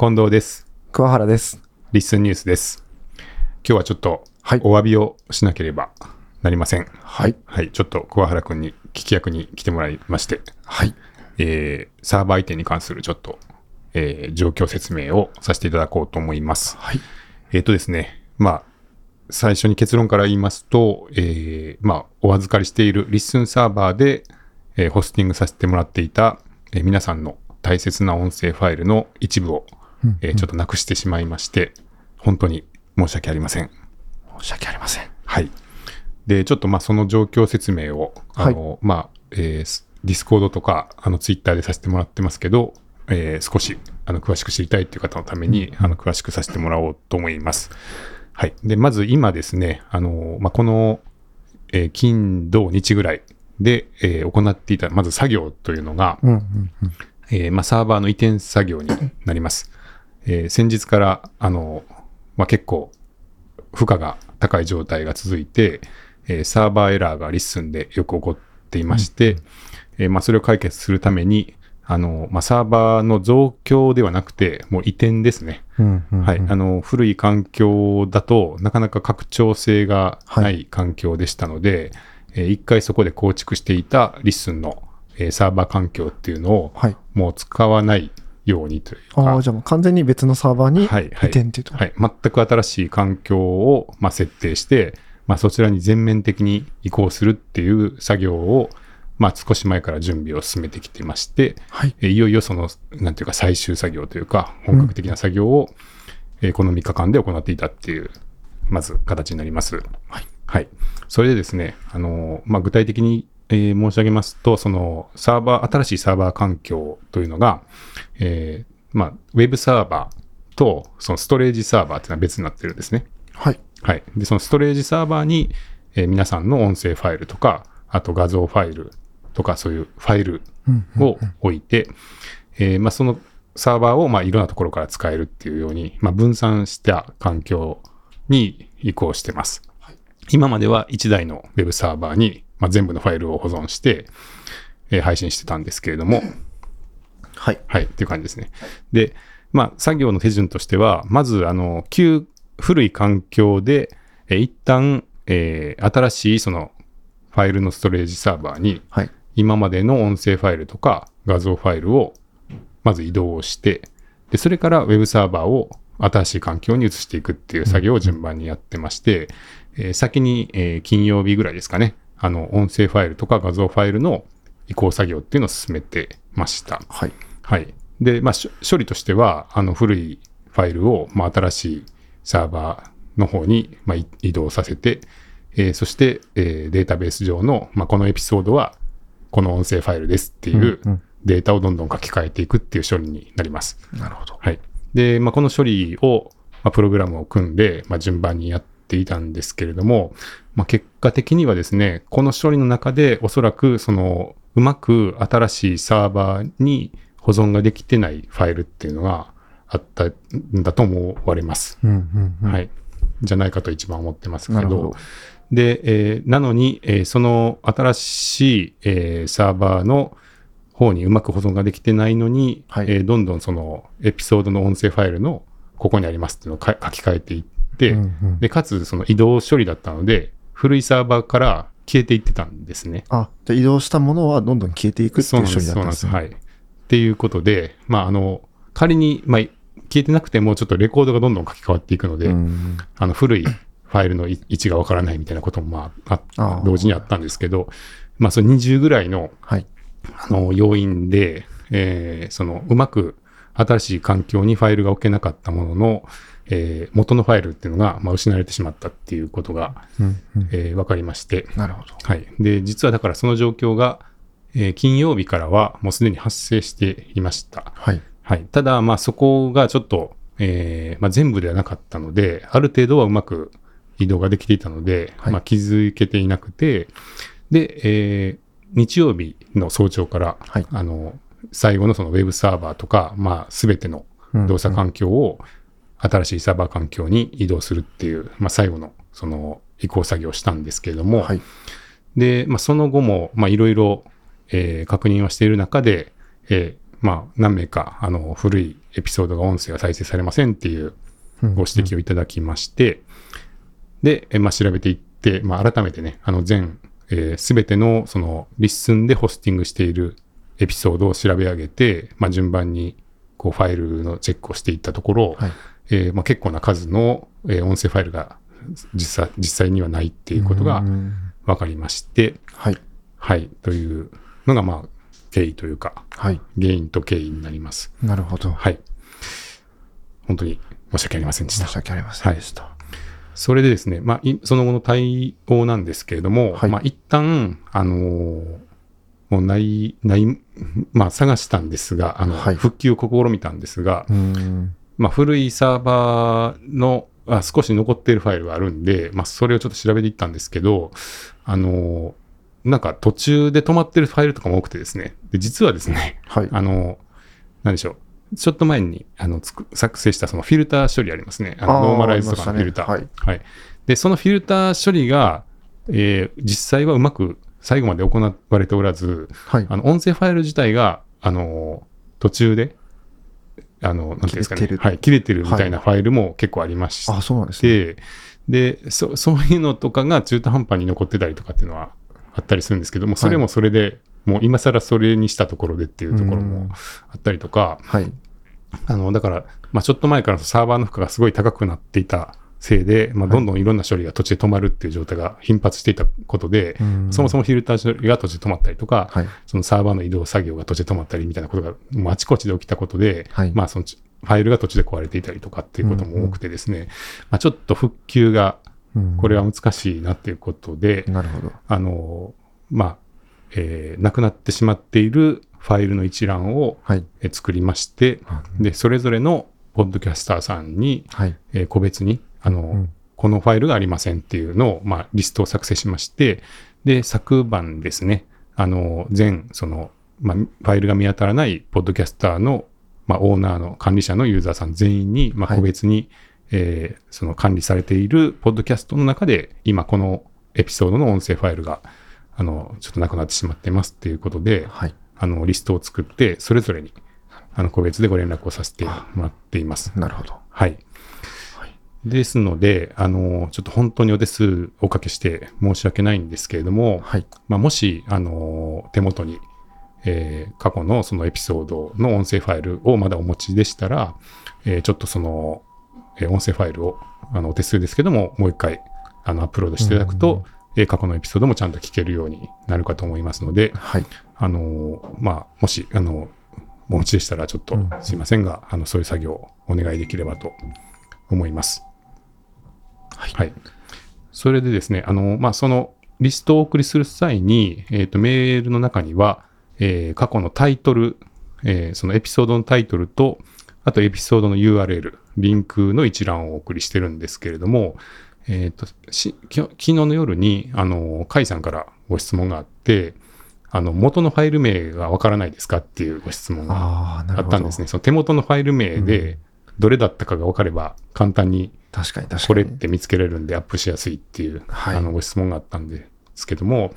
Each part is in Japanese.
近藤です。桑原です。リッスンニュースです。今日はちょっとはいお詫びをしなければなりません。はい。はい、ちょっと桑原くんに聞き役に来てもらいまして、はい。えーサーバー移転に関するちょっと、えー状況説明をさせていただこうと思います。はい。えっ、とですね、まあ、最初に結論から言いますと、えーまあ、お預かりしているリッスンサーバーで、えーホスティングさせてもらっていた、えー皆さんの大切な音声ファイルの一部を、えーちょっとなくしてしまいまして、本当に申し訳ありません。申し訳ありません。はい。で、ちょっとまあその状況説明を、あの、まあ、えー Discord とか、あの、ツイッターでさせてもらってますけど、えー少し、あの、詳しく知りたいっていう方のために、あの、詳しくさせてもらおうと思います。はい。で、まず今ですね、あの、まあ、この、えー金、土、日ぐらいで、えー行っていた、まず作業というのが、うんうんうん。えーまあ、サーバーの移転作業になります。えー先日から、あの、まあ、結構、負荷が高い状態が続いて、えーサーバーエラーが LISTEN でよく起こっていまして、えーまあ、それを解決するために、あの、まあ、サーバーの増強ではなくて、もう移転ですね。うんうんうんはい。あの、古い環境だとなかなか拡張性がない環境でしたので、えー一回そこで構築していた LISTEN の、えーサーバー環境っていうのを、はい。もう使わないようにというか、ああ、じゃあもう完全に別のサーバーに移はいはい転っていうと。はい、全く新しい環境を、まあ、設定して、まあ、そちらに全面的に移行するっていう作業を、まあ、少し前から準備を進めてきてまして、はい。えいよいよその、なんていうか、最終作業というか、本格的な作業を、えーこの3日間で行っていたっていう、まず形になります。はい。はい。それでですね、あのーまあ、具体的に、えー申し上げますと、そのサーバー、新しいサーバー環境というのが、えーまあ、ウェブサーバーと、そのストレージサーバーっていうのは別になってるんですね。はい。はい。で、そのストレージサーバーに、えー皆さんの音声ファイルとか、あと画像ファイルとか、そういうファイルうんを置いて、えーまあ、そのサーバーをまあいろんなところから使えるっていうように、まあ、分散した環境に移行してます。今までは1台のウェブサーバーに、まあ、全部のファイルを保存して、えー配信してたんですけれども、はい。はい、っていう感じですね。で、まあ、作業の手順としては、まず、あの、旧、古い環境で、えー一旦、えー新しいそのファイルのストレージサーバーに、はい。今までの音声ファイルとか画像ファイルをまず移動して、で、それからウェブサーバーを新しい環境に移していくっていう作業を順番にやってまして、えー先に、えー金曜日ぐらいですかね、あの、音声ファイルとか画像ファイルの移行作業っていうのを進めてました。はい。はい。で、まあ、処理としては、あの、古いファイルを、まあ、新しいサーバーの方に、まあ、い移動させて、えーそして、えーデータベース上の、まあ、このエピソードは、この音声ファイルですっていううんうんデータをどんどん書き換えていくっていう処理になります。なるほど。はい。で、まあ、この処理を、まあ、プログラムを組んで、まあ、順番にやっていたんですけれども、まあ、結果的にはですね、この処理の中でおそらく、その、うまく新しいサーバーに保存ができてないファイルっていうのがあったんだと思われます。うんうんうん。はい。じゃないかと一番思ってますけど。なるほど。で、えーなのに、えーその新しい、えーサーバーの方にうまく保存ができてないのに、はいえーどんどんそのエピソードの音声ファイルのここにありますっていうのをか書き換えていって、うんうんで、かつその移動処理だったので、古いサーバーから消えていってたんですね。あ、じゃあ移動したものはどんどん消えていくっていう処理だったんですね。はい。っていうことで、まあ、あの、仮に、まあ、消えてなくても、ちょっとレコードがどんどん書き換わっていくので、うんあの古いファイルの位位置がわからないみたいなことも、まあ、あ同時にあったんですけど、まあ、その20ぐらいのはい。あの要因で、えーそのうまく新しい環境にファイルが置けなかったものの、えー元のファイルっていうのが、まあ、失われてしまったっていうことが、うんうん。えー分かりまして、なるほど。はい。で、実はだからその状況が、えー金曜日からはもうすでに発生していました。はい。はい。ただ、まあそこがちょっと、えーまあ、全部ではなかったので、ある程度はうまく移動ができていたので、はいまあ気づけていなくて、で、えー日曜日の早朝から、はいあの、最後のそのウェブサーバーとか、まあすべてのうん動作環境を新しいサーバー環境に移動するっていう、まあ最後のその移行作業をしたんですけれども、はい。で、まあ、その後も、まあ、いろいろ、えー確認はしている中で、えーまあ、何名か、あの、古いエピソードが音声が再生されませんっていうご指摘をいただきまして、で、えまあ、調べていって、まあ、改めてね、あの全、す、えー、べ、てのその LISTEN でホスティングしているエピソードを調べ上げて、まあ、順番にこうファイルのチェックをしていったところ、はいえーまあ、結構な数の、えー音声ファイルが実際実際にはないっていうことがうん分かりまして、はい。はい、というのが、まあ、経緯というか、はい。原因と経緯になります。なるほど。はい。本当に申し訳ありませんでした申し。訳ありませんでした。それでですね、まあ、いその後の対応なんですけれども、はいまあ、一旦、あのーもうない、ない、まあ、探したんですが、あの、はい復旧を試みたんですが、うん。まあ、古いサーバーの、あ少し残っているファイルがあるんで、まあ、それをちょっと調べていったんですけど、あのーなんか途中で止まってるファイルとかも多くてですね、で実はですね、はい。あの、なんでしょう。ちょっと前にあのつく作成したそのフィルター処理ありますね。あのノーマライズとかのフィルター。ありましたはい。で、そのフィルター処理が、えー実際はうまく最後まで行われておらず、はい。あの音声ファイル自体が、あの途中で、あの、なんていうんですかね。切れてる。はい、切れてるみたいなファイルも結構ありまして、あ、そうなんですね。でそ、そういうのとかが中途半端に残ってたりとかっていうのはあったりするんですけども、それもそれで、もう今更それにしたところでっていうところもあったりとか、はい。あの、だから、まあ、ちょっと前からサーバーの負荷がすごい高くなっていたせいで、まあ、はいどんどんいろんな処理が途中で止まるっていう状態が頻発していたことで、そもそもフィルター処理が途中で止まったりとか、はい。そのサーバーの移動作業が途中で止まったりみたいなことが、もうあちこちで起きたことで、はいまあ、そのファイルが途中で壊れていたりとかっていうことも多くてですね、まあ、ちょっと復旧が、うんこれは難しいなっていうことで、なるほど。あの、まあ、えーなくなってしまっているファイルの一覧をはい。えー作りまして、で、それぞれのポッドキャスターさんに、はい。えー個別に、あの、んこのファイルがありませんっていうのを、まあ、リストを作成しまして、で、昨晩ですね、あの、全、その、まあ、ファイルが見当たらないポッドキャスターの、まあ、オーナーの管理者のユーザーさん全員に、まあ、はい個別に、えーその管理されているポッドキャストの中で、今このエピソードの音声ファイルが、あの、ちょっとなくなってしまってますっていうことで、はい。あの、リストを作って、それぞれに、あの、個別でご連絡をさせてもらっています。なるほど。はい。ですので、あの、ちょっと本当にお手数おかけして申し訳ないんですけれども、はい。まあ、もし、あの、手元に、えー過去のそのエピソードの音声ファイルをまだお持ちでしたら、えーちょっとその、えー音声ファイルを、あの、お手数ですけども、もう一回、あの、アップロードしていただくと、えー過去のエピソードもちゃんと聞けるようになるかと思いますので、はい。あの、まあ、もし、あの、お持ちでしたら、ちょっとうんすいませんが、あの、そういう作業をお願いできればと思います。はい。それでですね、あの、まあ、そのリストをお送りする際に、えっ、と、メールの中には、えー過去のタイトル、えーそのエピソードのタイトルと、あとエピソードの URL、リンクの一覧をお送りしてるんですけれども、えっ、と、昨日の夜に、あの、甲斐さんからご質問があって、あの、元のファイル名がわからないですかっていうご質問があ。ったんですね。その手元のファイル名で、どれだったかが分かれば、簡単に確かに確かに。これって見つけられるんでアップしやすいっていう、はいあのご質問があったんですけども、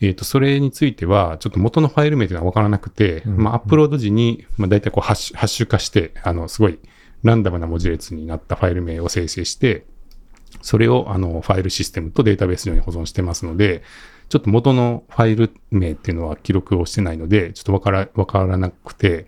えっ、と、それについては、ちょっと元のファイル名というのは分からなくて、うんまあ、アップロード時に、まあ、大体こうハッシュ、ハッシュ化して、あの、すごいランダムな文字列になったファイル名を生成して、それをあのファイルシステムとデータベース上に保存してますので、ちょっと元のファイル名っていうのは記録をしてないので、ちょっとわから、わからなくて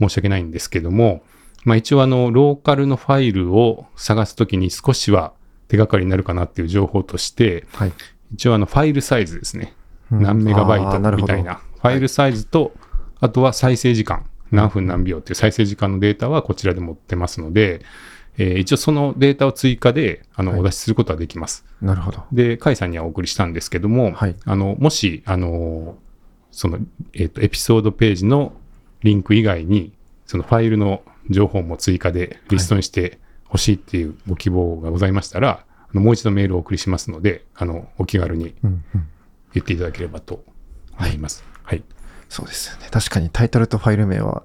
申し訳ないんですけども、まあ一応あの、ローカルのファイルを探すときに少しは手がかりになるかなっていう情報として、はい。一応あの、ファイルサイズですね。うん何メガバイトみたいな。ファイルサイズと、あとは再生時間。何分何秒っていう再生時間のデータはこちらで持ってますので、えー一応そのデータを追加で、あの、はいお出しすることはできます。なるほど。で、甲斐さんにはお送りしたんですけども、はいあの、もし、あの、その、えっ、と、エピソードページのリンク以外に、そのファイルの情報も追加でリストにしてほしいっていうご希望がございましたら、あのもう一度メールをお送りしますので、あの、お気軽に。言っていただければと思います。はい。そうですよね。確かにタイトルとファイル名は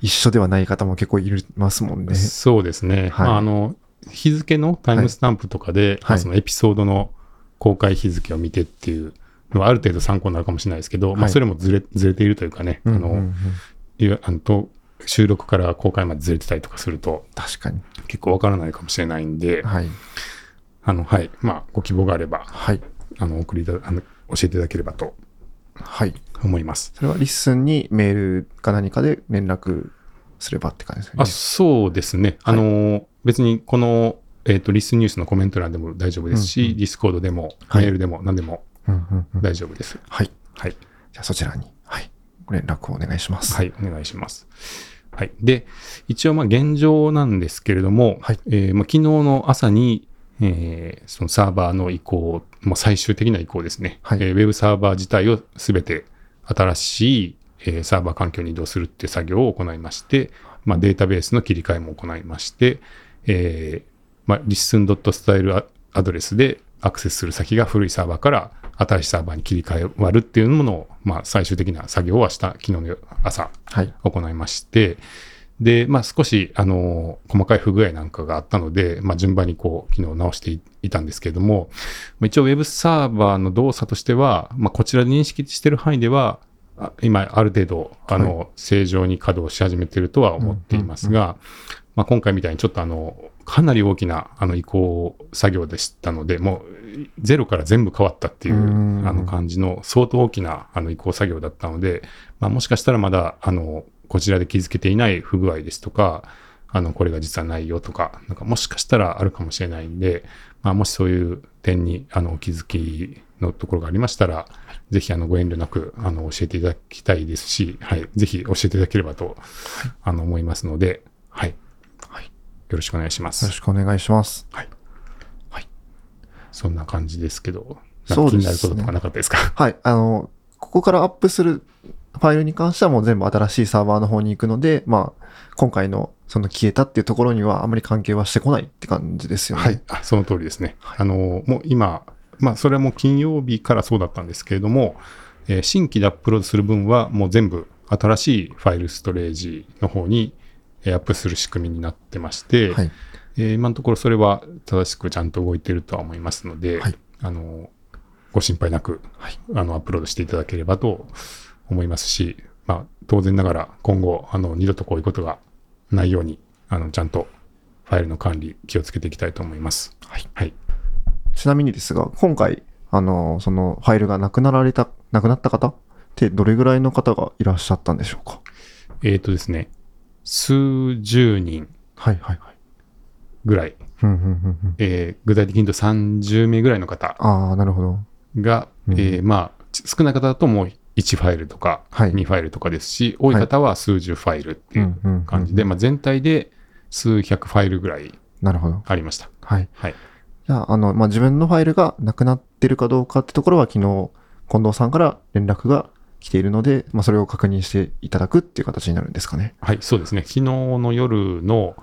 一緒ではない方も結構いますもんね。そうですね。はいまあ、あの、日付のタイムスタンプとかで、まあはいそのエピソードの公開日付を見てっていうのはある程度参考になるかもしれないですけど、まあ、はいそれもずれずれているというかね、あの、うんうんうんいやあのと収録から公開までずれてたりとかすると、確かに。結構わからないかもしれないんで、はい。あの、はい。まあ、ご希望があれば、はい。あの、送りいたあの、教えていただければとはい。思います。それはリッスンにメールか何かで連絡すればって感じですよね。あそうですね。あの、別にこの、えっ、と、 LISTEN ニュースのコメント欄でも大丈夫ですし、うんうん Discord でも、はいメールでも何でも大丈夫です。はい。はい。じゃあそちらに、連絡をお願いします。はい、お願いします。はい。で、一応、まあ、現状なんですけれども、はいえーまあ、昨日の朝に、えーそのサーバーの移行、まあ、最終的な移行ですね。はいえーウェブサーバー自体をすべて新しい、えーサーバー環境に移動するっていう作業を行いまして、まあ、データベースの切り替えも行いまして、えーまあ、listen.style アドレスでアクセスする先が古いサーバーから新しいサーバーに切り替わるっていうものを、まあ、最終的な作業はした昨日の朝はい。行いまして、で、まあ少し、あの、細かい不具合なんかがあったので、まあ順番にこう、昨日直していいたんですけれども、まあ一応ウェブサーバーの動作としては、まあこちらで認識している範囲では、あ今、ある程度、あの、正常に稼働し始めているとは思っていますが、まあ今回みたいにちょっとあの、かなり大きなあの移行作業でしたので、もうゼロから全部変わったっていううんあの感じの相当大きなあの移行作業だったので、まあ、もしかしたらまだあのこちらで気づけていない不具合ですとか、あのこれが実はないよとか、なんかもしかしたらあるかもしれないんで、まあ、もしそういう点にあのお気づきのところがありましたら、ぜひあのご遠慮なくあの教えていただきたいですし、はい、ぜひ教えていただければと、あの思いますので。よよろしくお願いします。ろしくお願いします。そんな感じですけど、そうですねなんか気になることとかなかったですか？はい。あの、ここからアップするファイルに関してはもう全部新しいサーバーの方に行くので、まあ、今回のその消えたっていうところにはあまり関係はしてこないって感じですよね。はい、あその通りですね。あの、もう今、まあ、それはもう金曜日からそうだったんですけれども、えー新規でアップロードする分は、もう全部新しいファイルストレージの方にえーアップする仕組みになってまして、はい。えー今のところそれは正しくちゃんと動いているとは思いますので、はいあの、ご心配なく、はいあの、アップロードしていただければと思いますし、まあ、当然ながら今後、あの、二度とこういうことがないように、あの、ちゃんとファイルの管理気をつけていきたいと思います。はい。はい。ちなみにですが、今回、あの、そのファイルがなくなられた、なくなった方ってどれぐらいの方がいらっしゃったんでしょうか？えっ、とですね、数十人はいはいはい。ぐらい。えー具体的に言うと30名ぐらいの方ああ、なるほど。が、うんえーまあ、ち少ない方だともう1ファイルとかはい2ファイルとかですし、多い方は数十ファイルっていう感じで、まあ、全体で数百ファイルぐらいなるほど。ありました。はい。はい。じゃあ、あの、まあ、自分のファイルがなくなってるかどうかってところは昨日、近藤さんから連絡が来ているので、まあ、それを確認していただくっていう形になるんですかね。はい、そうですね。昨日の夜の、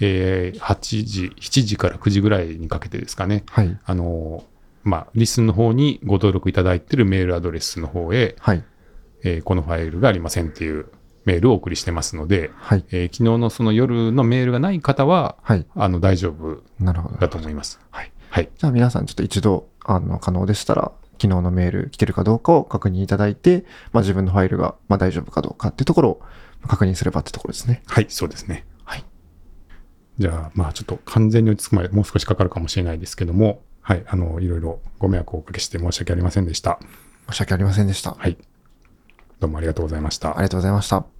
えー8時、7時から9時ぐらいにかけてですかね。はい。あのーまあ、リスンの方にご登録いただいているメールアドレスの方へ、はい。えーこのファイルがありませんっていうメールをお送りしてますので、はい。えー昨日のその夜のメールがない方は、はい。あの、大丈夫なるほど。だと思います。はい。はい。じゃあ皆さんちょっと一度、あの、可能でしたら、昨日のメール来てるかどうかを確認いただいて、まあ、自分のファイルが、まあ、大丈夫かどうかっていうところを確認すればってところですね。はい、そうですね。はい。じゃあ、まあ、ちょっと完全に追いつくまでもう少しかかるかもしれないですけども、はい、あの、いろいろご迷惑をおかけして申し訳ありませんでした。申し訳ありませんでした。はい。どうもありがとうございましたあり。がとうございました。